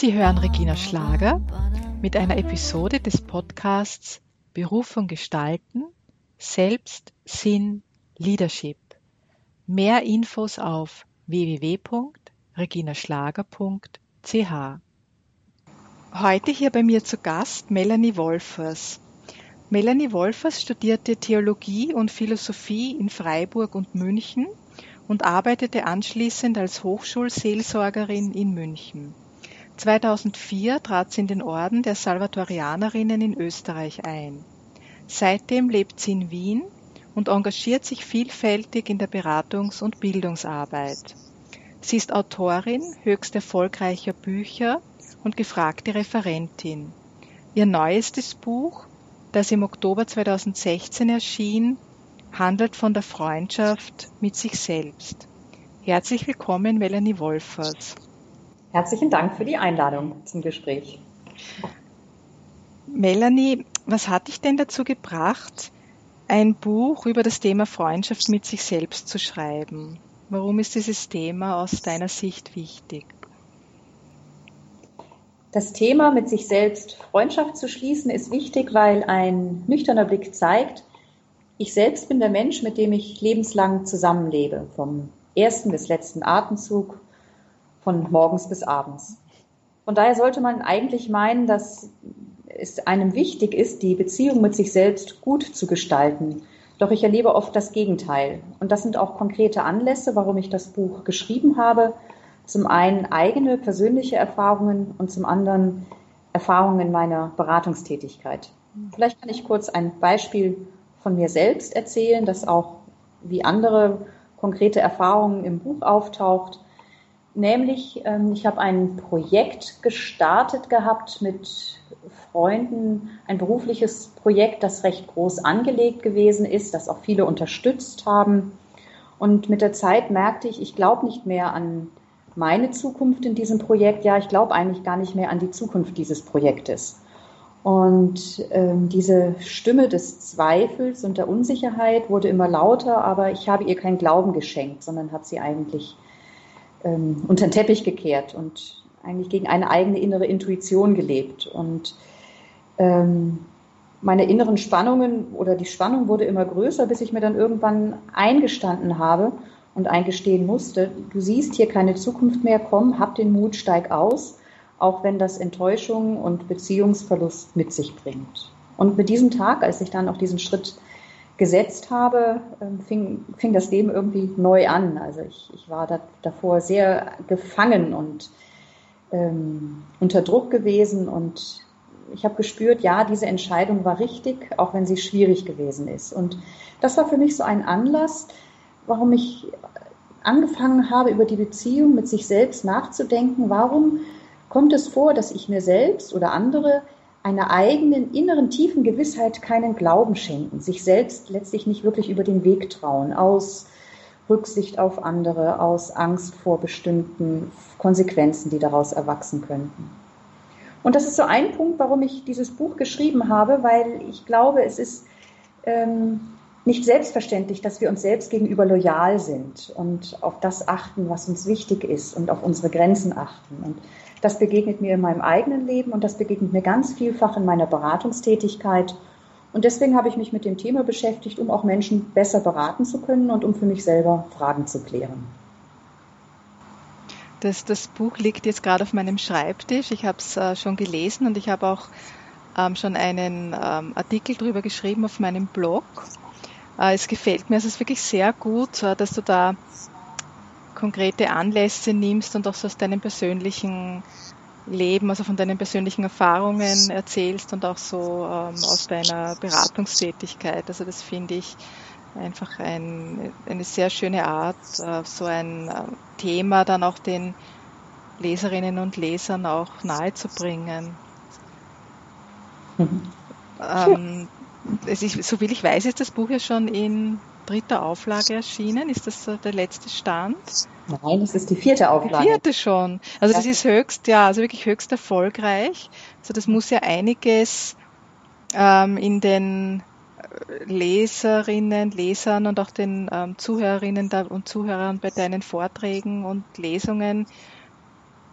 Sie hören Regina Schlager mit einer Episode des Podcasts Berufung gestalten, Selbst, Sinn, Leadership. Mehr Infos auf www.reginaschlager.ch. Heute hier bei mir zu Gast Melanie Wolfers. Melanie Wolfers studierte Theologie und Philosophie in Freiburg und München und arbeitete anschließend als Hochschulseelsorgerin in München. 2004 trat sie in den Orden der Salvatorianerinnen in Österreich ein. Seitdem lebt sie in Wien und engagiert sich vielfältig in der Beratungs- und Bildungsarbeit. Sie ist Autorin höchst erfolgreicher Bücher und gefragte Referentin. Ihr neuestes Buch, das im Oktober 2016 erschien, handelt von der Freundschaft mit sich selbst. Herzlich willkommen, Melanie Wolfers. Herzlichen Dank für die Einladung zum Gespräch. Melanie, was hat dich denn dazu gebracht, ein Buch über das Thema Freundschaft mit sich selbst zu schreiben? Warum ist dieses Thema aus deiner Sicht wichtig? Das Thema mit sich selbst Freundschaft zu schließen ist wichtig, weil ein nüchterner Blick zeigt, ich selbst bin der Mensch, mit dem ich lebenslang zusammenlebe, vom ersten bis letzten Atemzug, von morgens bis abends. Von daher sollte man eigentlich meinen, dass es einem wichtig ist, die Beziehung mit sich selbst gut zu gestalten. Doch ich erlebe oft das Gegenteil. Und das sind auch konkrete Anlässe, warum ich das Buch geschrieben habe. Zum einen eigene persönliche Erfahrungen und zum anderen Erfahrungen meiner Beratungstätigkeit. Vielleicht kann ich kurz ein Beispiel von mir selbst erzählen, das auch wie andere konkrete Erfahrungen im Buch auftaucht. Nämlich, ähm, ich habe ein Projekt gestartet gehabt mit Freunden, ein berufliches Projekt, das recht groß angelegt gewesen ist, das auch viele unterstützt haben. Und mit der Zeit merkte ich, ich glaube nicht mehr an meine Zukunft in diesem Projekt. Ja, ich glaube eigentlich gar nicht mehr an die Zukunft dieses Projektes. Und ähm, diese Stimme des Zweifels und der Unsicherheit wurde immer lauter, aber ich habe ihr keinen Glauben geschenkt, sondern habe sie eigentlich ähm, unter den Teppich gekehrt und eigentlich gegen eine eigene innere Intuition gelebt. Und ähm, meine inneren Spannungen oder die Spannung wurde immer größer, bis ich mir dann irgendwann eingestanden habe und eingestehen musste, du siehst hier keine Zukunft mehr, komm, hab den Mut, steig aus, auch wenn das Enttäuschung und Beziehungsverlust mit sich bringt. Und mit diesem Tag, als ich dann auch diesen Schritt gesetzt habe, ähm, fing, fing das Leben irgendwie neu an. Also ich, ich war da, davor sehr gefangen und ähm, unter Druck gewesen und ich habe gespürt, ja, diese Entscheidung war richtig, auch wenn sie schwierig gewesen ist. Und das war für mich so ein Anlass, warum ich angefangen habe, über die Beziehung mit sich selbst nachzudenken. Warum kommt es vor, dass ich mir selbst oder andere einer eigenen inneren tiefen Gewissheit keinen Glauben schenken, sich selbst letztlich nicht wirklich über den Weg trauen, aus Rücksicht auf andere, aus Angst vor bestimmten Konsequenzen, die daraus erwachsen könnten. Und das ist so ein Punkt, warum ich dieses Buch geschrieben habe, weil ich glaube, es ist ähm, nicht selbstverständlich, dass wir uns selbst gegenüber loyal sind und auf das achten, was uns wichtig ist und auf unsere Grenzen achten. Und das begegnet mir in meinem eigenen Leben und das begegnet mir ganz vielfach in meiner Beratungstätigkeit. Und deswegen habe ich mich mit dem Thema beschäftigt, um auch Menschen besser beraten zu können und um für mich selber Fragen zu klären. Das, das Buch liegt jetzt gerade auf meinem Schreibtisch. Ich habe es äh, schon gelesen und ich habe auch ähm, schon einen ähm, Artikel darüber geschrieben auf meinem Blog. Äh, es gefällt mir, es ist wirklich sehr gut, äh, dass du da konkrete Anlässe nimmst und auch so aus deinem persönlichen Leben, also von deinen persönlichen Erfahrungen erzählst und auch so ähm, aus deiner Beratungstätigkeit. Also das finde ich einfach ein, eine sehr schöne Art, äh, so ein äh, Thema dann auch den Leserinnen und Lesern auch nahezubringen. Mhm. Ähm, ist, so viel ich weiß, ist das Buch ja schon in dritter Auflage erschienen. Ist das der letzte Stand? Nein, das ist die vierte Auflage. Die vierte schon. Also das ist höchst, ja, also wirklich höchst erfolgreich. Also das muss ja einiges ähm, in den äh, Leserinnen, Lesern und auch den ähm, Zuhörerinnen und Zuhörern bei deinen Vorträgen und Lesungen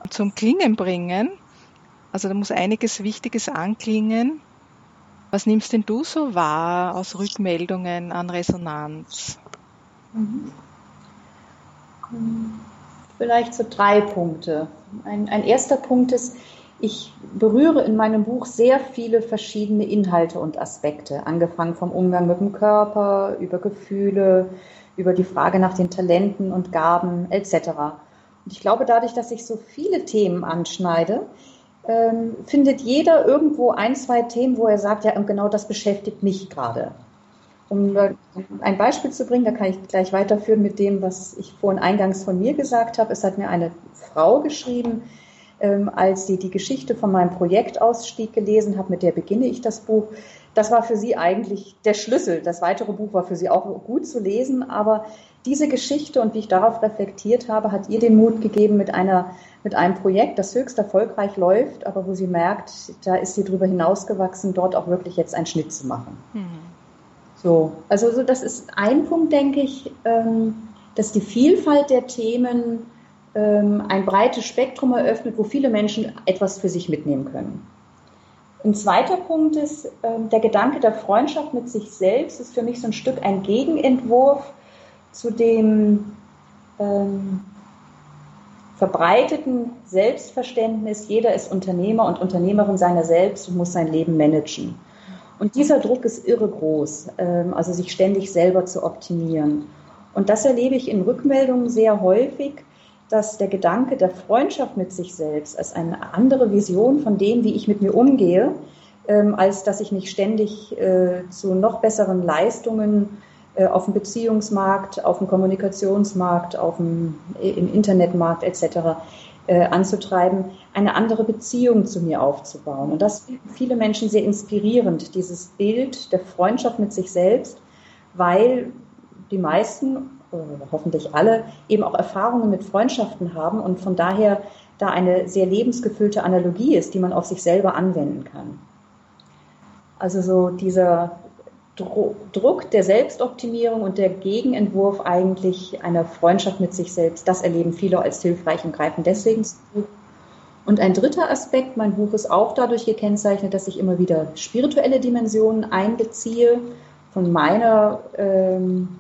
zum Klingen bringen. also da muss einiges Wichtiges anklingen. Was nimmst denn du so wahr aus Rückmeldungen an Resonanz? Vielleicht so drei Punkte. Ein, ein erster Punkt ist, ich berühre in meinem Buch sehr viele verschiedene Inhalte und Aspekte, angefangen vom Umgang mit dem Körper, über Gefühle, über die Frage nach den Talenten und Gaben etc. Und ich glaube, dadurch, dass ich so viele Themen anschneide, ähm, findet jeder irgendwo ein, zwei Themen, wo er sagt, ja, genau das beschäftigt mich gerade. Um ein Beispiel zu bringen, da kann ich gleich weiterführen mit dem, was ich vorhin eingangs von mir gesagt habe. Es hat mir eine Frau geschrieben, ähm, als sie die Geschichte von meinem Projektausstieg gelesen hat, mit der beginne ich das Buch. Das war für sie eigentlich der Schlüssel. Das weitere Buch war für sie auch gut zu lesen, aber diese Geschichte und wie ich darauf reflektiert habe, hat ihr den Mut gegeben mit einer mit einem Projekt, das höchst erfolgreich läuft, aber wo sie merkt, da ist sie darüber hinausgewachsen, dort auch wirklich jetzt einen Schnitt zu machen. Mhm. So, also so, das ist ein Punkt, denke ich, ähm, dass die Vielfalt der Themen ähm, ein breites Spektrum eröffnet, wo viele Menschen etwas für sich mitnehmen können. Ein zweiter Punkt ist, ähm, der Gedanke der Freundschaft mit sich selbst ist für mich so ein Stück ein Gegenentwurf zu dem ähm, verbreiteten Selbstverständnis, jeder ist Unternehmer und Unternehmerin seiner selbst und muss sein Leben managen. Und dieser Druck ist irre groß, ähm, also sich ständig selber zu optimieren. Und das erlebe ich in Rückmeldungen sehr häufig, dass der Gedanke der Freundschaft mit sich selbst als eine andere Vision von dem, wie ich mit mir umgehe, ähm, als dass ich mich ständig äh, zu noch besseren Leistungen äh, auf dem Beziehungsmarkt, auf dem Kommunikationsmarkt, auf dem, äh, im Internetmarkt etc. Äh, anzutreiben, eine andere Beziehung zu mir aufzubauen. Und das finden viele Menschen sehr inspirierend, dieses Bild der Freundschaft mit sich selbst, weil die meisten, hoffentlich alle, eben auch Erfahrungen mit Freundschaften haben und von daher da eine sehr lebensgefüllte Analogie ist, die man auf sich selber anwenden kann. Also so dieser Druck der Selbstoptimierung und der Gegenentwurf eigentlich einer Freundschaft mit sich selbst, das erleben viele als hilfreich und greifen deswegen zu. Und ein dritter Aspekt, mein Buch ist auch dadurch gekennzeichnet, dass ich immer wieder spirituelle Dimensionen einbeziehe, von meiner ähm,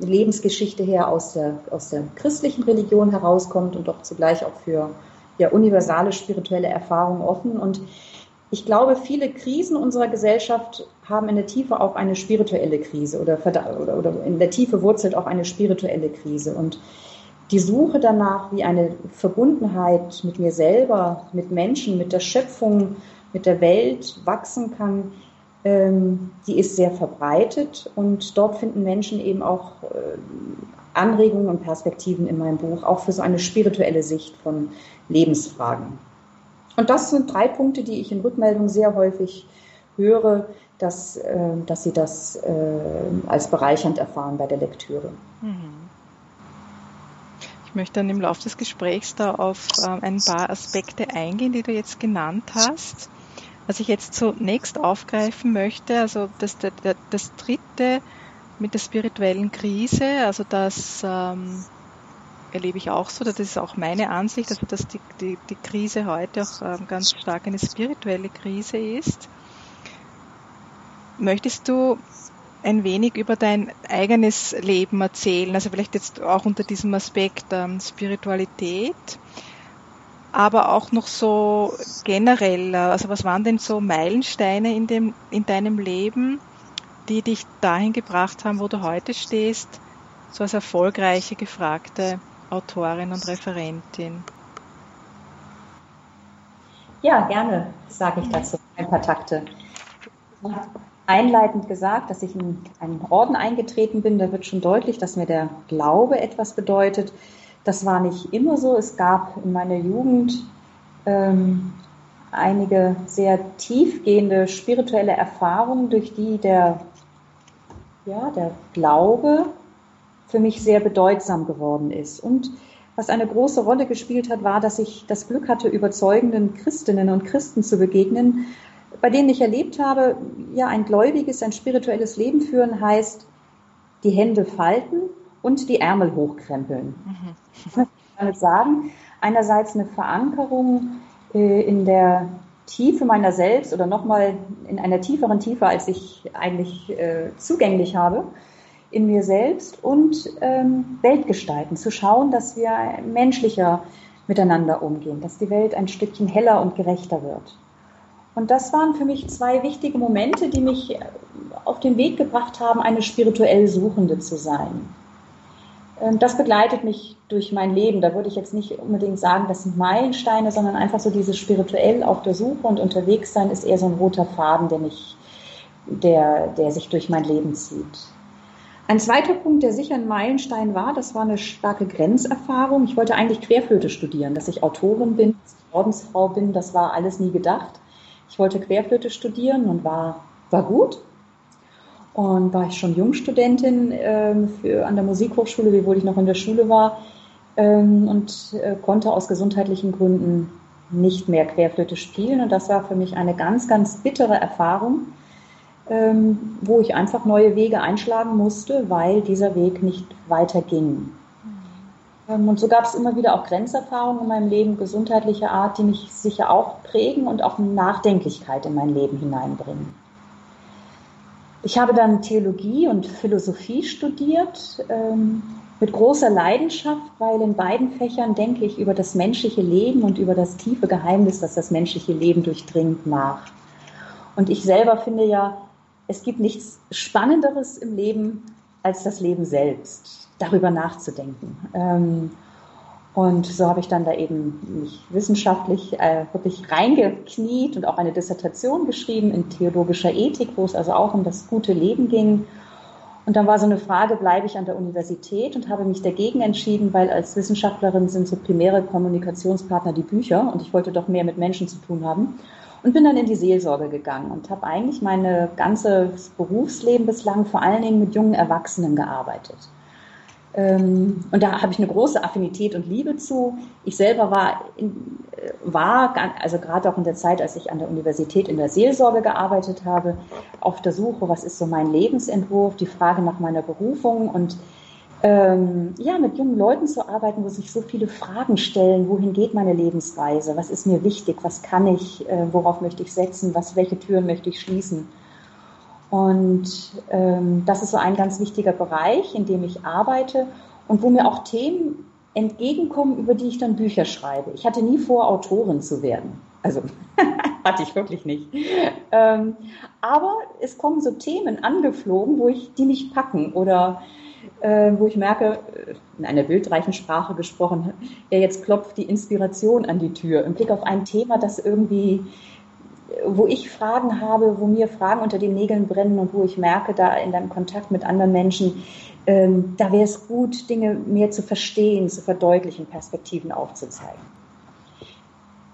Lebensgeschichte her aus der, aus der christlichen Religion herauskommt und doch zugleich auch für ja, universale spirituelle Erfahrungen offen. Und ich glaube, viele Krisen unserer Gesellschaft haben in der Tiefe auch eine spirituelle Krise oder, oder, oder in der Tiefe wurzelt auch eine spirituelle Krise. Und die Suche danach, wie eine Verbundenheit mit mir selber, mit Menschen, mit der Schöpfung, mit der Welt wachsen kann, die ist sehr verbreitet und dort finden Menschen eben auch äh, Anregungen und Perspektiven in meinem Buch, auch für so eine spirituelle Sicht von Lebensfragen. Und das sind drei Punkte, die ich in Rückmeldungen sehr häufig höre, dass, äh, dass sie das als bereichernd erfahren bei der Lektüre. Mhm. Ich möchte dann im Laufe des Gesprächs da auf ähm, ein paar Aspekte eingehen, die du jetzt genannt hast. Was ich jetzt zunächst aufgreifen möchte, also das, das, das dritte mit der spirituellen Krise, also das ähm, erlebe ich auch so, das ist auch meine Ansicht, also dass die, die, die Krise heute auch ähm, ganz stark eine spirituelle Krise ist. Möchtest du ein wenig über dein eigenes Leben erzählen, also vielleicht jetzt auch unter diesem Aspekt ähm, Spiritualität, aber auch noch so generell, also was waren denn so Meilensteine in, dem, in deinem Leben, die dich dahin gebracht haben, wo du heute stehst, so als erfolgreiche, gefragte Autorin und Referentin. Ja, gerne sage ich dazu ein paar Takte. Einleitend gesagt, dass ich in einen Orden eingetreten bin, da wird schon deutlich, dass mir der Glaube etwas bedeutet. Das war nicht immer so. Es gab in meiner Jugend ähm, einige sehr tiefgehende spirituelle Erfahrungen, durch die der, ja, der Glaube für mich sehr bedeutsam geworden ist. Und was eine große Rolle gespielt hat, war, dass ich das Glück hatte, überzeugenden Christinnen und Christen zu begegnen, bei denen ich erlebt habe, ja, ein gläubiges, ein spirituelles Leben führen heißt, die Hände falten und die Ärmel hochkrempeln. Mhm. Ich sagen, einerseits eine Verankerung äh, in der Tiefe meiner selbst oder nochmal in einer tieferen Tiefe, als ich eigentlich äh, zugänglich habe, in mir selbst und ähm, Welt gestalten, zu schauen, dass wir menschlicher miteinander umgehen, dass die Welt ein Stückchen heller und gerechter wird. Und das waren für mich zwei wichtige Momente, die mich auf den Weg gebracht haben, eine spirituell Suchende zu sein. Ähm, das begleitet mich durch mein Leben. Da würde ich jetzt nicht unbedingt sagen, das sind Meilensteine, sondern einfach so dieses spirituell auf der Suche und unterwegs sein ist eher so ein roter Faden, der mich, der, der sich durch mein Leben zieht. Ein zweiter Punkt, der sicher ein Meilenstein war, das war eine starke Grenzerfahrung. Ich wollte eigentlich Querflöte studieren, dass ich Autorin bin, dass ich Ordensfrau bin, das war alles nie gedacht. Ich wollte Querflöte studieren und war, war gut, und war ich schon Jungstudentin ähm, für, an der Musikhochschule, wiewohl ich noch in der Schule war ähm, und äh, konnte aus gesundheitlichen Gründen nicht mehr Querflöte spielen. Und das war für mich eine ganz, ganz bittere Erfahrung, ähm, wo ich einfach neue Wege einschlagen musste, weil dieser Weg nicht weiterging. Ähm, und so gab es immer wieder auch Grenzerfahrungen in meinem Leben, gesundheitlicher Art, die mich sicher auch prägen und auch Nachdenklichkeit in mein Leben hineinbringen. Ich habe dann Theologie und Philosophie studiert ähm, mit großer Leidenschaft, weil in beiden Fächern denke ich über das menschliche Leben und über das tiefe Geheimnis, das das menschliche Leben durchdringt, nach. Und ich selber finde ja, es gibt nichts Spannenderes im Leben als das Leben selbst, darüber nachzudenken. Ähm, und so habe ich dann da eben mich wissenschaftlich äh, wirklich reingekniet und auch eine Dissertation geschrieben in theologischer Ethik, wo es also auch um das gute Leben ging. Und dann war so eine Frage, bleibe ich an der Universität und habe mich dagegen entschieden, weil als Wissenschaftlerin sind so primäre Kommunikationspartner die Bücher und ich wollte doch mehr mit Menschen zu tun haben. Und bin dann in die Seelsorge gegangen und habe eigentlich mein ganzes Berufsleben bislang vor allen Dingen mit jungen Erwachsenen gearbeitet. Ähm, und da habe ich eine große Affinität und Liebe zu. Ich selber war, in, äh, war also gerade auch in der Zeit, als ich an der Universität in der Seelsorge gearbeitet habe, auf der Suche, was ist so mein Lebensentwurf, die Frage nach meiner Berufung. Und ähm, ja, mit jungen Leuten zu arbeiten, wo sich so viele Fragen stellen, wohin geht meine Lebensreise, was ist mir wichtig, was kann ich, äh, worauf möchte ich setzen, was, welche Türen möchte ich schließen. Und ähm, das ist so ein ganz wichtiger Bereich, in dem ich arbeite und wo mir auch Themen entgegenkommen, über die ich dann Bücher schreibe. Ich hatte nie vor, Autorin zu werden. Also hatte ich wirklich nicht. Ähm, aber es kommen so Themen angeflogen, wo ich, die mich packen oder äh, wo ich merke, äh, in einer bildreichen Sprache gesprochen, ja, jetzt klopft die Inspiration an die Tür im Blick auf ein Thema, das irgendwie wo ich Fragen habe, wo mir Fragen unter den Nägeln brennen und wo ich merke, da in deinem Kontakt mit anderen Menschen, ähm, da wäre es gut, Dinge mehr zu verstehen, zu verdeutlichen, Perspektiven aufzuzeigen.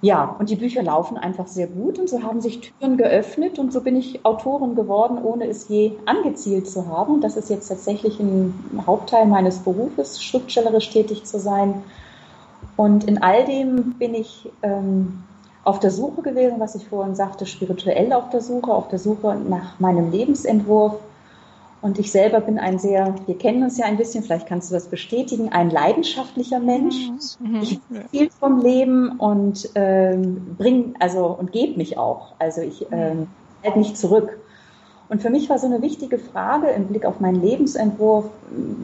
Ja, und die Bücher laufen einfach sehr gut und so haben sich Türen geöffnet und so bin ich Autorin geworden, ohne es je angezielt zu haben. Das ist jetzt tatsächlich ein Hauptteil meines Berufes, schriftstellerisch tätig zu sein. Und in all dem bin ich ähm, auf der Suche gewesen, was ich vorhin sagte, spirituell auf der Suche, auf der Suche nach meinem Lebensentwurf. Und ich selber bin ein sehr, wir kennen uns ja ein bisschen, vielleicht kannst du das bestätigen, ein leidenschaftlicher Mensch. Mhm. Ich viel vom Leben und ähm, bring, also und gebe mich auch. Also ich ähm, halte mich zurück. Und für mich war so eine wichtige Frage im Blick auf meinen Lebensentwurf,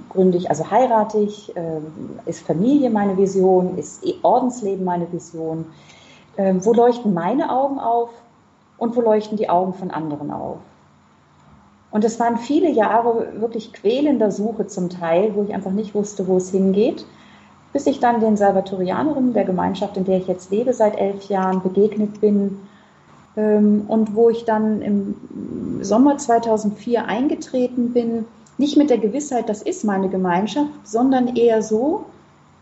gründe ich, also heirate ich, äh, ist Familie meine Vision, ist Ordensleben meine Vision, ähm, wo leuchten meine Augen auf und wo leuchten die Augen von anderen auf. Und es waren viele Jahre wirklich quälender Suche zum Teil, wo ich einfach nicht wusste, wo es hingeht, bis ich dann den Salvatorianerinnen der Gemeinschaft, in der ich jetzt lebe, seit elf Jahren begegnet bin ähm, und wo ich dann im Sommer 2004 eingetreten bin, nicht mit der Gewissheit, das ist meine Gemeinschaft, sondern eher so,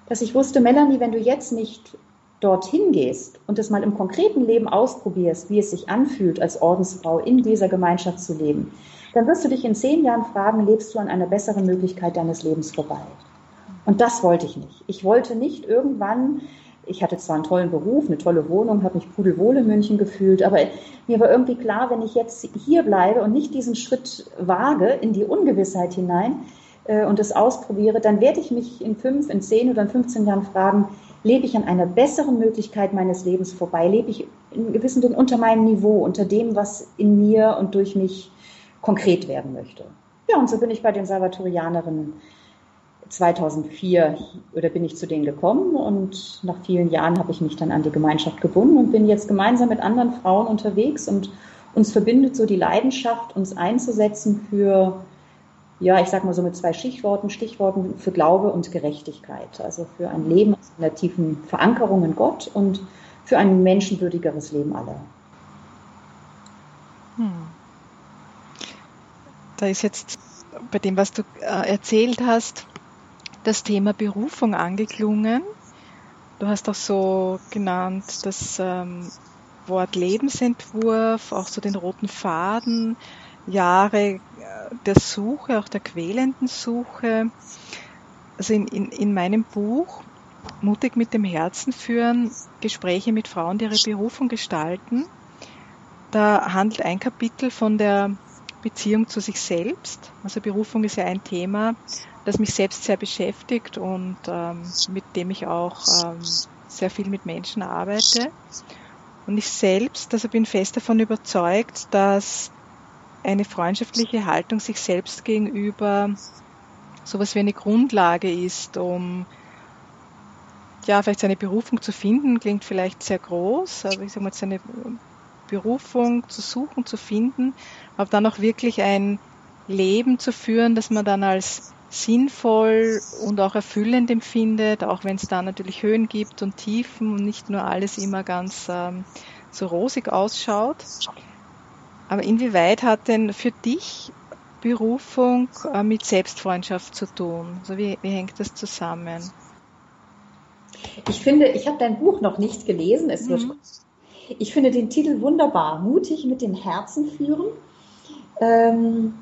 dass ich wusste, Melanie, wenn du jetzt nicht dorthin gehst und es mal im konkreten Leben ausprobierst, wie es sich anfühlt, als Ordensfrau in dieser Gemeinschaft zu leben, dann wirst du dich in zehn Jahren fragen, lebst du an einer besseren Möglichkeit deines Lebens vorbei? Und das wollte ich nicht. Ich wollte nicht irgendwann, ich hatte zwar einen tollen Beruf, eine tolle Wohnung, habe mich pudelwohl in München gefühlt, aber mir war irgendwie klar, wenn ich jetzt hier bleibe und nicht diesen Schritt wage in die Ungewissheit hinein äh, und es ausprobiere, dann werde ich mich in fünf, in zehn oder in 15 Jahren fragen, lebe ich an einer besseren Möglichkeit meines Lebens vorbei? Lebe ich in gewissem Sinne unter meinem Niveau, unter dem, was in mir und durch mich konkret werden möchte? Ja, und so bin ich bei den Salvatorianerinnen 2004 oder bin ich zu denen gekommen und nach vielen Jahren habe ich mich dann an die Gemeinschaft gebunden und bin jetzt gemeinsam mit anderen Frauen unterwegs und uns verbindet so die Leidenschaft, uns einzusetzen für, ja, ich sag mal so mit zwei Stichworten, Stichworten für Glaube und Gerechtigkeit. Also für ein Leben in der tiefen Verankerung in Gott und für ein menschenwürdigeres Leben aller. Hm. Da ist jetzt bei dem, was du äh, erzählt hast, das Thema Berufung angeklungen. Du hast auch so genannt das ähm, Wort Lebensentwurf, auch so den roten Faden, Jahre der Suche, auch der quälenden Suche. Also in, in, in meinem Buch Mutig mit dem Herzen führen, Gespräche mit Frauen, die ihre Berufung gestalten. Da handelt ein Kapitel von der Beziehung zu sich selbst. Also Berufung ist ja ein Thema, das mich selbst sehr beschäftigt und ähm, mit dem ich auch ähm, sehr viel mit Menschen arbeite. Und ich selbst, also bin fest davon überzeugt, dass eine freundschaftliche Haltung sich selbst gegenüber sowas wie eine Grundlage ist, um ja, vielleicht seine Berufung zu finden, klingt vielleicht sehr groß, aber ich sage mal, seine Berufung zu suchen, zu finden, aber dann auch wirklich ein Leben zu führen, das man dann als sinnvoll und auch erfüllend empfindet, auch wenn es da natürlich Höhen gibt und Tiefen und nicht nur alles immer ganz ähm, so rosig ausschaut. Aber inwieweit hat denn für dich Berufung äh, mit Selbstfreundschaft zu tun? Also wie, wie hängt das zusammen? Ich finde, ich habe dein Buch noch nicht gelesen. Es wird, mhm. Ich finde den Titel wunderbar. Mutig mit dem Herzen führen. Ähm,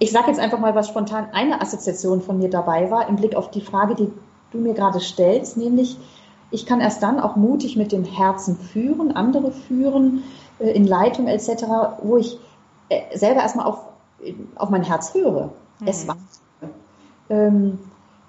ich sage jetzt einfach mal, was spontan eine Assoziation von mir dabei war, im Blick auf die Frage, die du mir gerade stellst, nämlich, ich kann erst dann auch mutig mit dem Herzen führen, andere führen, äh, in Leitung etc., wo ich äh, selber erstmal auf, auf mein Herz höre. Mhm. Es war. Ähm,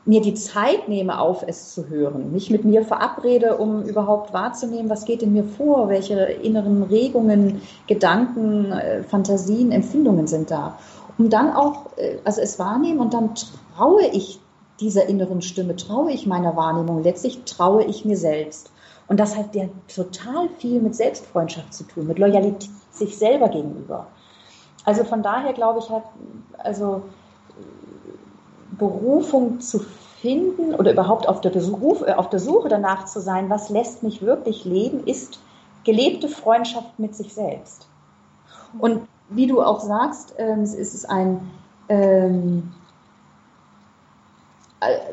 mir die Zeit nehme, auf es zu hören, mich mit mir verabrede, um überhaupt wahrzunehmen, was geht in mir vor, welche inneren Regungen, Gedanken, äh, Fantasien, Empfindungen sind da um dann auch, also es wahrnehmen und dann traue ich dieser inneren Stimme, traue ich meiner Wahrnehmung, letztlich traue ich mir selbst. Und das hat ja total viel mit Selbstfreundschaft zu tun, mit Loyalität sich selber gegenüber. Also von daher glaube ich halt, also Berufung zu finden oder überhaupt auf der, Beruf, äh, auf der Suche danach zu sein, was lässt mich wirklich leben, ist gelebte Freundschaft mit sich selbst. Und wie du auch sagst, ähm, es ist ein, ähm, äh,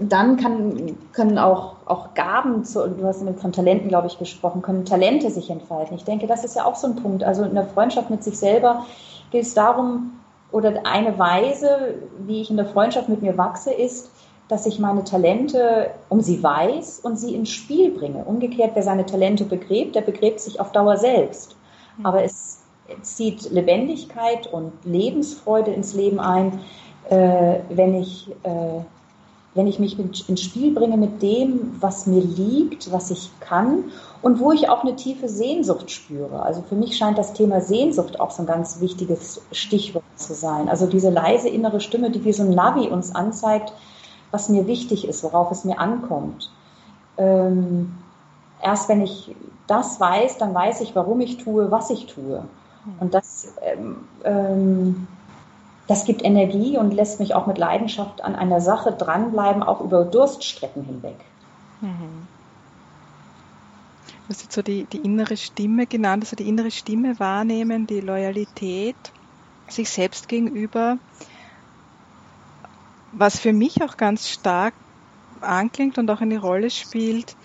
dann kann, können auch, auch Gaben, zu, du hast von Talenten, glaube ich, gesprochen, können Talente sich entfalten. Ich denke, das ist ja auch so ein Punkt. Also in der Freundschaft mit sich selber geht es darum, oder eine Weise, wie ich in der Freundschaft mit mir wachse, ist, dass ich meine Talente um sie weiß und sie ins Spiel bringe. Umgekehrt, wer seine Talente begräbt, der begräbt sich auf Dauer selbst. Mhm. Aber es zieht Lebendigkeit und Lebensfreude ins Leben ein, äh, wenn, ich, äh, wenn ich mich ins Spiel bringe mit dem, was mir liegt, was ich kann und wo ich auch eine tiefe Sehnsucht spüre. Also für mich scheint das Thema Sehnsucht auch so ein ganz wichtiges Stichwort zu sein. Also diese leise innere Stimme, die wie so ein Navi uns anzeigt, was mir wichtig ist, worauf es mir ankommt. Ähm, erst wenn ich das weiß, dann weiß ich, warum ich tue, was ich tue. Und das, ähm, ähm, das gibt Energie und lässt mich auch mit Leidenschaft an einer Sache dranbleiben, auch über Durststrecken hinweg. Mhm. Du hast jetzt so die, die innere Stimme genannt, also die innere Stimme wahrnehmen, die Loyalität sich selbst gegenüber. Was für mich auch ganz stark anklingt und auch eine Rolle spielt,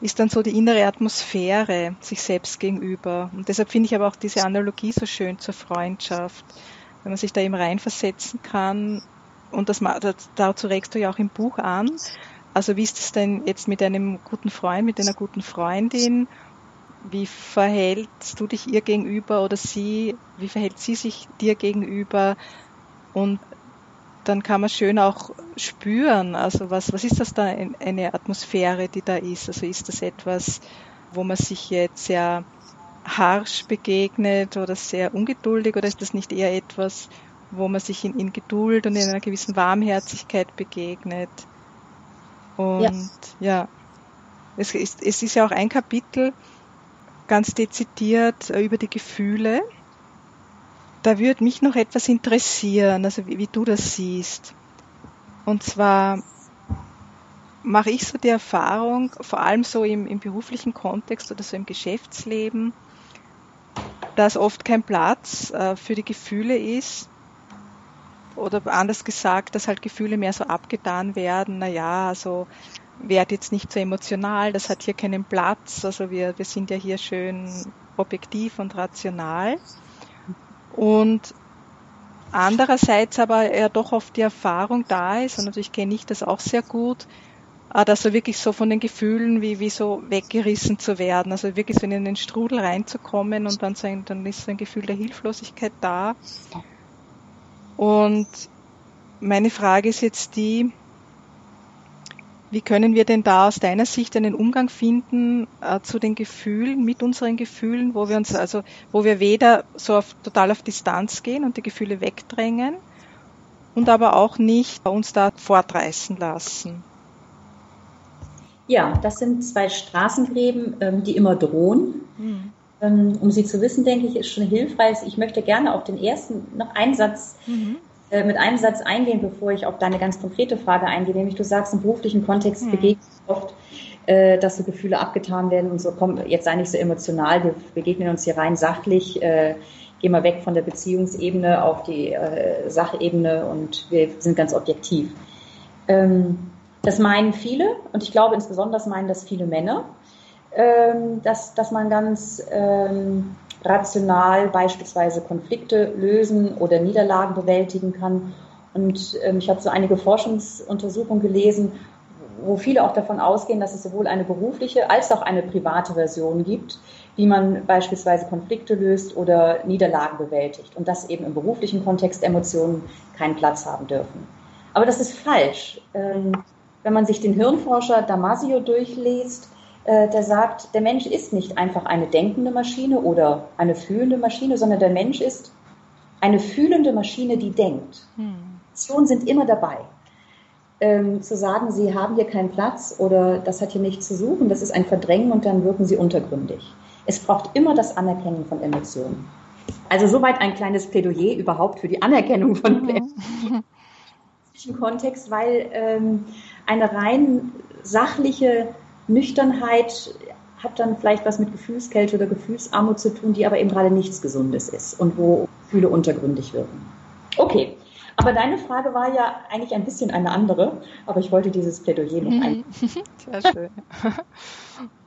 ist dann so die innere Atmosphäre sich selbst gegenüber. Und deshalb finde ich aber auch diese Analogie so schön zur Freundschaft, wenn man sich da eben reinversetzen kann. Und das, dazu regst du ja auch im Buch an. Also wie ist es denn jetzt mit einem guten Freund, mit einer guten Freundin? Wie verhältst du dich ihr gegenüber oder sie? Wie verhält sie sich dir gegenüber? Und dann kann man schön auch spüren, also was, was ist das da, eine Atmosphäre, die da ist? Also ist das etwas, wo man sich jetzt sehr harsch begegnet oder sehr ungeduldig oder ist das nicht eher etwas, wo man sich in, in Geduld und in einer gewissen Warmherzigkeit begegnet? Und ja, ja es, ist, es ist ja auch ein Kapitel ganz dezidiert über die Gefühle da würde mich noch etwas interessieren, also wie, wie du das siehst. Und zwar mache ich so die Erfahrung, vor allem so im, im beruflichen Kontext oder so im Geschäftsleben, dass oft kein Platz äh, für die Gefühle ist. Oder anders gesagt, dass halt Gefühle mehr so abgetan werden, naja, also werd jetzt nicht so emotional, das hat hier keinen Platz, also wir, wir sind ja hier schön objektiv und rational. Und andererseits aber ja doch oft die Erfahrung da ist, und natürlich kenne ich das auch sehr gut, dass so wirklich so von den Gefühlen wie, wie so weggerissen zu werden, also wirklich so in den Strudel reinzukommen und dann, so ein, dann ist so ein Gefühl der Hilflosigkeit da. Und meine Frage ist jetzt die, wie können wir denn da aus deiner Sicht einen Umgang finden äh, zu den Gefühlen, mit unseren Gefühlen, wo wir uns also, wo wir weder so auf, total auf Distanz gehen und die Gefühle wegdrängen und aber auch nicht uns da fortreißen lassen? Ja, das sind zwei Straßengräben, ähm, die immer drohen. Mhm. Um sie zu wissen, denke ich, ist schon hilfreich. Ich möchte gerne auf den ersten noch einen Satz mhm äh, mit einem Satz eingehen, bevor ich auf deine ganz konkrete Frage eingehe, nämlich du sagst, im beruflichen Kontext hm. begegnet oft, äh, dass so Gefühle abgetan werden und so, komm, jetzt sei nicht so emotional, wir begegnen uns hier rein sachlich, äh, gehen wir weg von der Beziehungsebene auf die äh, Sachebene und wir sind ganz objektiv. Ähm, das meinen viele und ich glaube insbesondere, meinen das viele Männer, ähm, dass, dass man ganz ähm, rational beispielsweise Konflikte lösen oder Niederlagen bewältigen kann. Und ähm, ich habe so einige Forschungsuntersuchungen gelesen, wo viele auch davon ausgehen, dass es sowohl eine berufliche als auch eine private Version gibt, wie man beispielsweise Konflikte löst oder Niederlagen bewältigt. Und dass eben im beruflichen Kontext Emotionen keinen Platz haben dürfen. Aber das ist falsch. Wenn man sich den Hirnforscher Damasio durchliest, äh, der sagt, der Mensch ist nicht einfach eine denkende Maschine oder eine fühlende Maschine, sondern der Mensch ist eine fühlende Maschine, die denkt. Hm. Emotionen sind immer dabei. Ähm, zu sagen, sie haben hier keinen Platz oder das hat hier nichts zu suchen, das ist ein Verdrängen und dann wirken sie untergründig. Es braucht immer das Anerkennen von Emotionen. Also soweit ein kleines Plädoyer überhaupt für die Anerkennung von mhm. Emotionen. Kontext, weil ähm, eine rein sachliche Nüchternheit hat dann vielleicht was mit Gefühlskälte oder Gefühlsarmut zu tun, die aber eben gerade nichts Gesundes ist und wo Gefühle untergründig wirken. Okay, aber deine Frage war ja eigentlich ein bisschen eine andere, aber ich wollte dieses Plädoyer noch ein. Sehr schön.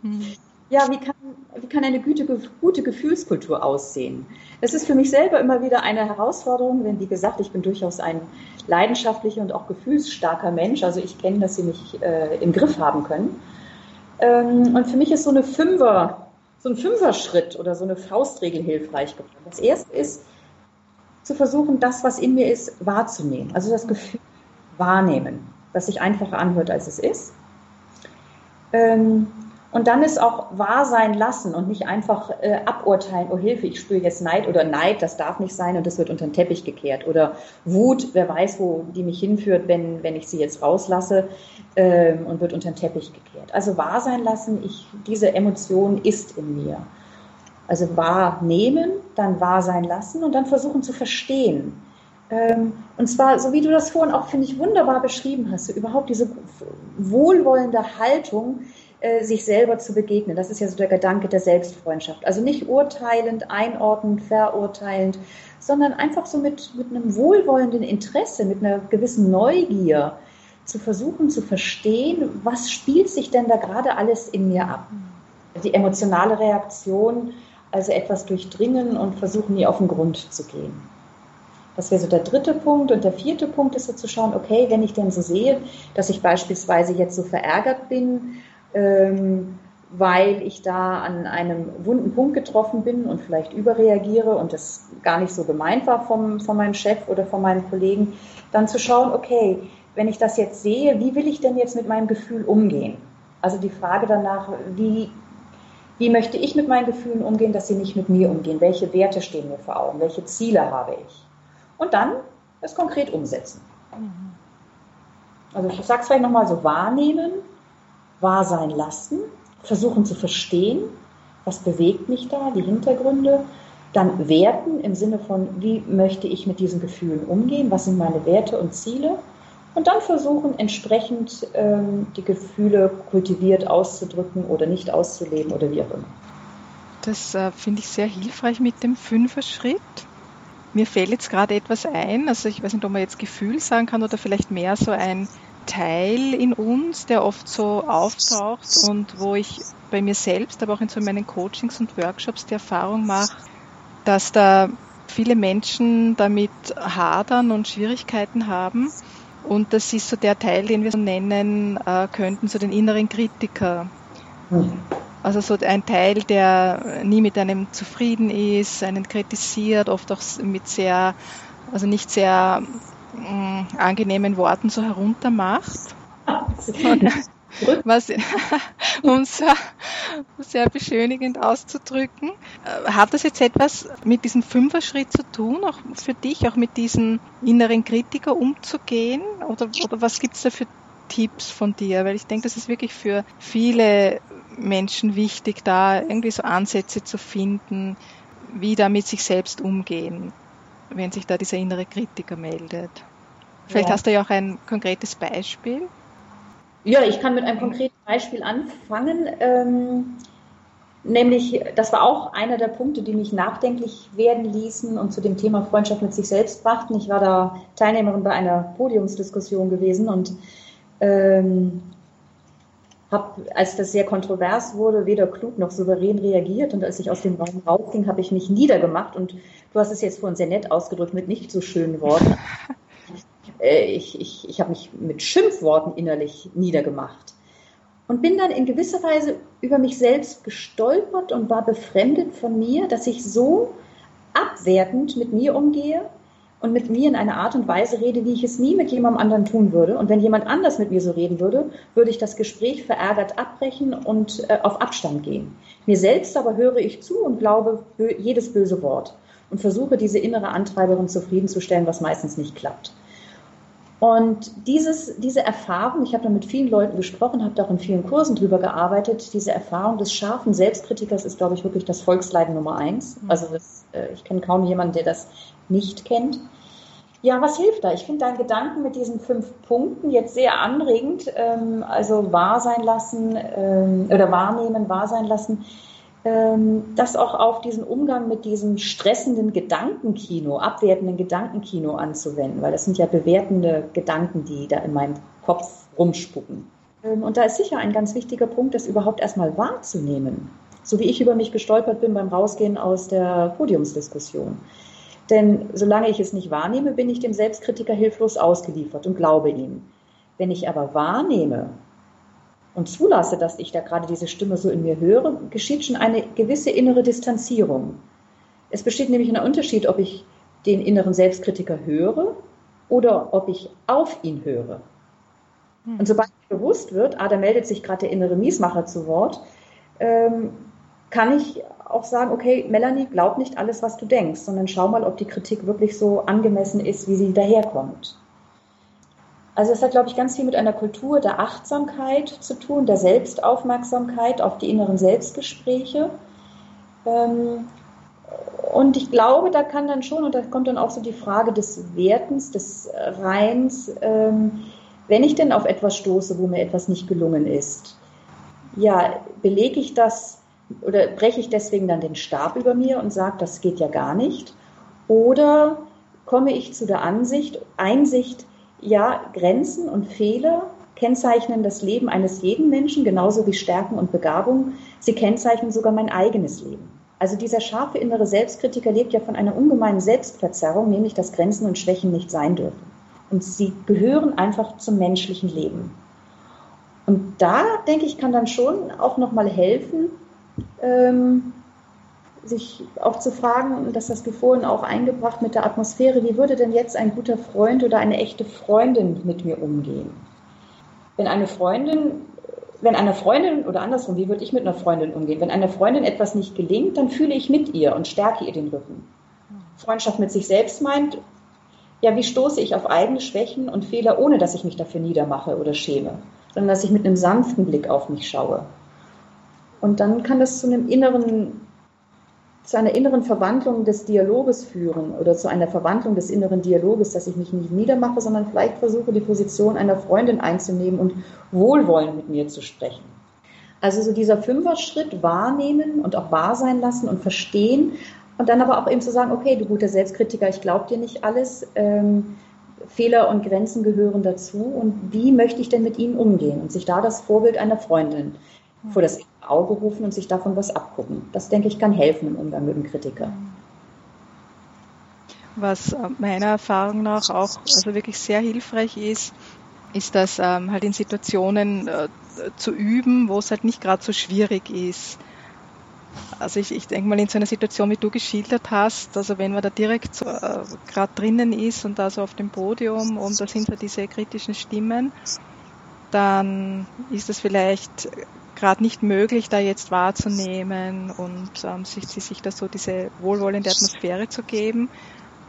ja, wie kann, wie kann eine gute, gute Gefühlskultur aussehen? Es ist für mich selber immer wieder eine Herausforderung, denn wie gesagt, ich bin durchaus ein leidenschaftlicher und auch gefühlsstarker Mensch. Also ich kenne, dass sie mich äh, im Griff haben können. Ähm, und für mich ist so eine Fünfer, so ein Fünfer-Schritt oder so eine Faustregel hilfreich geworden. Das erste ist, zu versuchen, das, was in mir ist, wahrzunehmen. Also das Gefühl wahrnehmen, das sich einfacher anhört, als es ist. Ähm, und dann ist auch wahr sein lassen und nicht einfach äh, aburteilen, oh Hilfe, ich spüre jetzt Neid oder Neid, das darf nicht sein und das wird unter den Teppich gekehrt. Oder Wut, wer weiß, wo die mich hinführt, wenn, wenn ich sie jetzt rauslasse ähm, und wird unter den Teppich gekehrt. Also wahr sein lassen, ich, diese Emotion ist in mir. Also wahrnehmen, dann wahr sein lassen und dann versuchen zu verstehen. Ähm, und zwar, so wie du das vorhin auch, finde ich, wunderbar beschrieben hast, so überhaupt diese wohlwollende Haltung, äh, sich selber zu begegnen. Das ist ja so der Gedanke der Selbstfreundschaft. Also nicht urteilend, einordnend, verurteilend, sondern einfach so mit, mit einem wohlwollenden Interesse, mit einer gewissen Neugier zu versuchen zu verstehen, was spielt sich denn da gerade alles in mir ab. Die emotionale Reaktion, also etwas durchdringen und versuchen, nie auf den Grund zu gehen. Das wäre so der dritte Punkt. Und der vierte Punkt ist so zu schauen, okay, wenn ich denn so sehe, dass ich beispielsweise jetzt so verärgert bin, ähm, weil ich da an einem wunden Punkt getroffen bin und vielleicht überreagiere und das gar nicht so gemeint war vom, von meinem Chef oder von meinen Kollegen, dann zu schauen, okay, wenn ich das jetzt sehe, wie will ich denn jetzt mit meinem Gefühl umgehen? Also die Frage danach, wie, wie möchte ich mit meinen Gefühlen umgehen, dass sie nicht mit mir umgehen? Welche Werte stehen mir vor Augen? Welche Ziele habe ich? Und dann es konkret umsetzen. Also ich sage es vielleicht nochmal so, wahrnehmen, wahr sein lassen, versuchen zu verstehen, was bewegt mich da, die Hintergründe, dann werten im Sinne von, wie möchte ich mit diesen Gefühlen umgehen, was sind meine Werte und Ziele und dann versuchen entsprechend ähm, die Gefühle kultiviert auszudrücken oder nicht auszuleben oder wie auch immer. Das äh, finde ich sehr hilfreich mit dem Fünfer-Schritt. Mir fällt jetzt gerade etwas ein, also ich weiß nicht, ob man jetzt Gefühl sagen kann oder vielleicht mehr so ein Teil in uns, der oft so auftaucht und wo ich bei mir selbst, aber auch in so meinen Coachings und Workshops die Erfahrung mache, dass da viele Menschen damit hadern und Schwierigkeiten haben. Und das ist so der Teil, den wir so nennen äh, könnten, so den inneren Kritiker. Mhm. Also so ein Teil, der nie mit einem zufrieden ist, einen kritisiert, oft auch mit sehr, also nicht sehr äh, angenehmen Worten so heruntermacht. Was, um es sehr beschönigend auszudrücken. Äh, hat das jetzt etwas mit diesem Fünfer-Schritt zu tun, auch für dich, auch mit diesem inneren Kritiker umzugehen? Oder, oder was gibt es da für Tipps von dir? Weil ich denke, das ist wirklich für viele Menschen wichtig, da irgendwie so Ansätze zu finden, wie da mit sich selbst umgehen, wenn sich da dieser innere Kritiker meldet. Vielleicht ja. hast du ja auch ein konkretes Beispiel. Ja, ich kann mit einem konkreten Beispiel anfangen. Ähm, nämlich, das war auch einer der Punkte, die mich nachdenklich werden ließen und zu dem Thema Freundschaft mit sich selbst brachten. Ich war da Teilnehmerin bei einer Podiumsdiskussion gewesen und ähm, habe, als das sehr kontrovers wurde, weder klug noch souverän reagiert. Und als ich aus dem Raum rausging, habe ich mich niedergemacht. Und du hast es jetzt vorhin sehr nett ausgedrückt mit nicht so schönen Worten. Äh, ich, ich, ich habe mich mit Schimpfworten innerlich niedergemacht. Und bin dann in gewisser Weise über mich selbst gestolpert und war befremdet von mir, dass ich so abwertend mit mir umgehe und mit mir in einer Art und Weise rede, wie ich es nie mit jemandem anderen tun würde. Und wenn jemand anders mit mir so reden würde, würde ich das Gespräch verärgert abbrechen und äh, auf Abstand gehen. Mir selbst aber höre ich zu und glaube jedes böse Wort und versuche diese innere Antreiberin zufriedenzustellen, was meistens nicht klappt. Und dieses, diese Erfahrung, ich habe da mit vielen Leuten gesprochen, habe da auch in vielen Kursen drüber gearbeitet, diese Erfahrung des scharfen Selbstkritikers ist, glaube ich, wirklich das Volksleiden Nummer eins. Mhm. Also das, äh, ich kenne kaum jemanden, der das nicht kennt. Ja, was hilft da? Ich finde deinen Gedanken mit diesen fünf Punkten jetzt sehr anregend. Ähm, also wahr sein lassen ähm, oder wahrnehmen, wahr sein lassen. Ähm, das auch auf diesen Umgang mit diesem stressenden Gedankenkino, abwertenden Gedankenkino anzuwenden, weil das sind ja bewertende Gedanken, die da in meinem Kopf rumspucken. Ähm, und da ist sicher ein ganz wichtiger Punkt, das überhaupt erstmal wahrzunehmen. So wie ich über mich gestolpert bin beim Rausgehen aus der Podiumsdiskussion. Denn solange ich es nicht wahrnehme, bin ich dem Selbstkritiker hilflos ausgeliefert und glaube ihm. Wenn ich aber wahrnehme und zulasse, dass ich da gerade diese Stimme so in mir höre, geschieht schon eine gewisse innere Distanzierung. Es besteht nämlich ein Unterschied, ob ich den inneren Selbstkritiker höre oder ob ich auf ihn höre. Hm. Und sobald mir bewusst wird, ah, da meldet sich gerade der innere Miesmacher zu Wort, ähm, kann ich auch sagen, okay, Melanie, glaub nicht alles, was du denkst, sondern schau mal, ob die Kritik wirklich so angemessen ist, wie sie daherkommt. Also es hat, glaube ich, ganz viel mit einer Kultur der Achtsamkeit zu tun, der Selbstaufmerksamkeit auf die inneren Selbstgespräche. Ähm, und ich glaube, da kann dann schon, und da kommt dann auch so die Frage des Wertens, des Reins, ähm, wenn ich denn auf etwas stoße, wo mir etwas nicht gelungen ist, ja, belege ich das oder breche ich deswegen dann den Stab über mir und sage, das geht ja gar nicht? Oder komme ich zu der Ansicht, Einsicht, ja, Grenzen und Fehler kennzeichnen das Leben eines jeden Menschen, genauso wie Stärken und Begabung. Sie kennzeichnen sogar mein eigenes Leben. Also dieser scharfe innere Selbstkritiker lebt ja von einer ungemeinen Selbstverzerrung, nämlich dass Grenzen und Schwächen nicht sein dürfen. Und sie gehören einfach zum menschlichen Leben. Und da, denke ich, kann dann schon auch nochmal helfen, ähm, sich auch zu fragen, das hast du vorhin auch eingebracht mit der Atmosphäre, wie würde denn jetzt ein guter Freund oder eine echte Freundin mit mir umgehen? Wenn eine Freundin, wenn einer Freundin oder andersrum, wie würde ich mit einer Freundin umgehen? Wenn einer Freundin etwas nicht gelingt, dann fühle ich mit ihr und stärke ihr den Rücken. Freundschaft mit sich selbst meint, ja, wie stoße ich auf eigene Schwächen und Fehler, ohne dass ich mich dafür niedermache oder schäme, sondern dass ich mit einem sanften Blick auf mich schaue. Und dann kann das zu einem inneren zu einer inneren Verwandlung des Dialoges führen oder zu einer Verwandlung des inneren Dialoges, dass ich mich nicht niedermache, sondern vielleicht versuche, die Position einer Freundin einzunehmen und wohlwollend mit mir zu sprechen. Also so dieser Fünfer-Schritt wahrnehmen und auch wahr sein lassen und verstehen und dann aber auch eben zu sagen, okay, du guter Selbstkritiker, ich glaube dir nicht alles. Ähm, Fehler und Grenzen gehören dazu und wie möchte ich denn mit ihnen umgehen und sich da das Vorbild einer Freundin vor das Auge rufen und sich davon was abgucken. Das, denke ich, kann helfen im Umgang mit dem Kritiker. Was äh, meiner Erfahrung nach auch also wirklich sehr hilfreich ist, ist das ähm, halt in Situationen äh, zu üben, wo es halt nicht gerade so schwierig ist. Also ich, ich denke mal in so einer Situation, wie du geschildert hast, also wenn man da direkt so, äh, gerade drinnen ist und da so auf dem Podium und da sind so diese kritischen Stimmen, dann ist es vielleicht gerade nicht möglich, da jetzt wahrzunehmen und ähm, sich, sich da so diese wohlwollende Atmosphäre zu geben.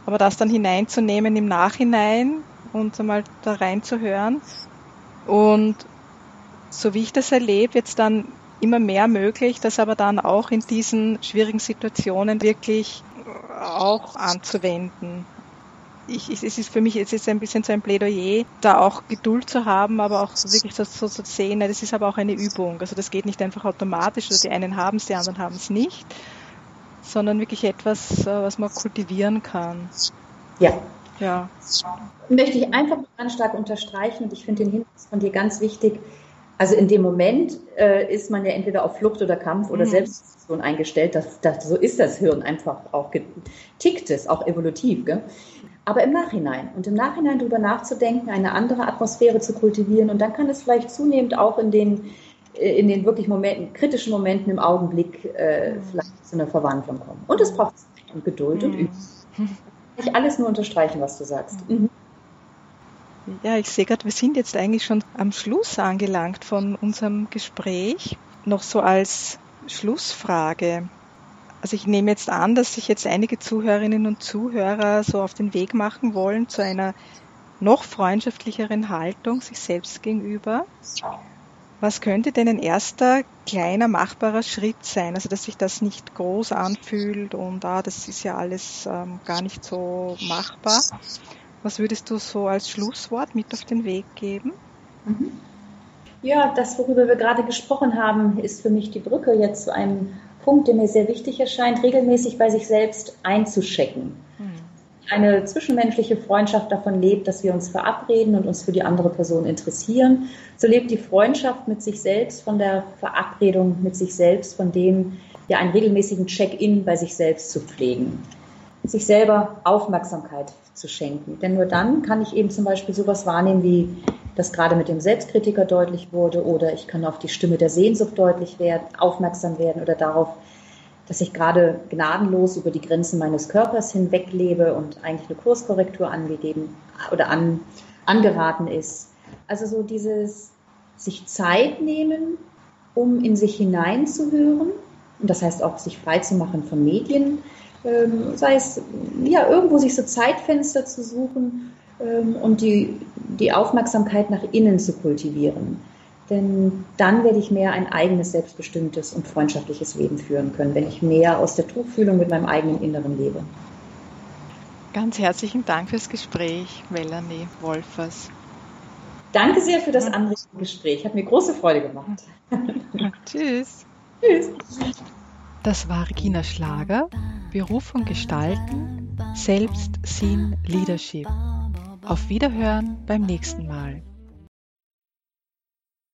Aber das dann hineinzunehmen im Nachhinein und einmal da reinzuhören. Und so wie ich das erlebe, jetzt dann immer mehr möglich, das aber dann auch in diesen schwierigen Situationen wirklich auch anzuwenden ich, es ist für mich, es ist ein bisschen so ein Plädoyer, da auch Geduld zu haben, aber auch wirklich so, so zu sehen, das ist aber auch eine Übung. Also das geht nicht einfach automatisch, also die einen haben es, die anderen haben es nicht, sondern wirklich etwas, äh, was man kultivieren kann. Ja. Ja. Möchte ich einfach ganz stark unterstreichen und ich finde den Hinweis von dir ganz wichtig. Also in dem Moment äh, ist man ja entweder auf Flucht oder Kampf oder mhm. Selbstdestruktion eingestellt. Das, das, so ist das Hirn einfach auch tickt es, auch evolutiv. Gell? Aber im Nachhinein. Und im Nachhinein darüber nachzudenken, eine andere Atmosphäre zu kultivieren. Und dann kann es vielleicht zunehmend auch in den, äh, in den wirklich Momenten, kritischen Momenten im Augenblick äh, vielleicht zu einer Verwandlung kommen. Und es braucht Zeit und Geduld mhm. und Übung. Ich alles nur unterstreichen, was du sagst. Mhm. Ja, ich sehe gerade, wir sind jetzt eigentlich schon am Schluss angelangt von unserem Gespräch. Noch so als Schlussfrage. Also ich nehme jetzt an, dass sich jetzt einige Zuhörerinnen und Zuhörer so auf den Weg machen wollen zu einer noch freundschaftlicheren Haltung sich selbst gegenüber. Was könnte denn ein erster kleiner machbarer Schritt sein? Also dass sich das nicht groß anfühlt und ah, das ist ja alles ähm, gar nicht so machbar. Was würdest du so als Schlusswort mit auf den Weg geben? Mhm. Ja, das, worüber wir gerade gesprochen haben, ist für mich die Brücke jetzt zu einem Punkt, der mir sehr wichtig erscheint, regelmäßig bei sich selbst einzuschecken. Hm. Eine zwischenmenschliche Freundschaft davon lebt, dass wir uns verabreden und uns für die andere Person interessieren. So lebt die Freundschaft mit sich selbst von der Verabredung mit sich selbst, von dem ja einen regelmäßigen Check-in bei sich selbst zu pflegen. Sich selber Aufmerksamkeit zu schenken. Denn nur dann kann ich eben zum Beispiel sowas wahrnehmen wie das gerade mit dem Selbstkritiker deutlich wurde oder ich kann auf die Stimme der Sehnsucht deutlich werden, aufmerksam werden oder darauf, dass ich gerade gnadenlos über die Grenzen meines Körpers hinweg lebe und eigentlich eine Kurskorrektur angegeben oder an, angeraten ist. Also so dieses sich Zeit nehmen, um in sich hineinzuhören und das heißt auch sich frei zu machen von Medien, ähm, sei es ja irgendwo sich so Zeitfenster zu suchen ähm, und die, die Aufmerksamkeit nach innen zu kultivieren. Denn dann werde ich mehr ein eigenes, selbstbestimmtes und freundschaftliches Leben führen können, wenn ich mehr aus der Tuchfühlung mit meinem eigenen Inneren lebe. Ganz herzlichen Dank fürs Gespräch, Melanie Wolfers. Danke sehr für das anregende Gespräch. Hat mir große Freude gemacht. Tschüss. Tschüss. Das war Regina Schlager, Beruf und Gestalten, Selbstsinn, Leadership. Auf Wiederhören beim nächsten Mal.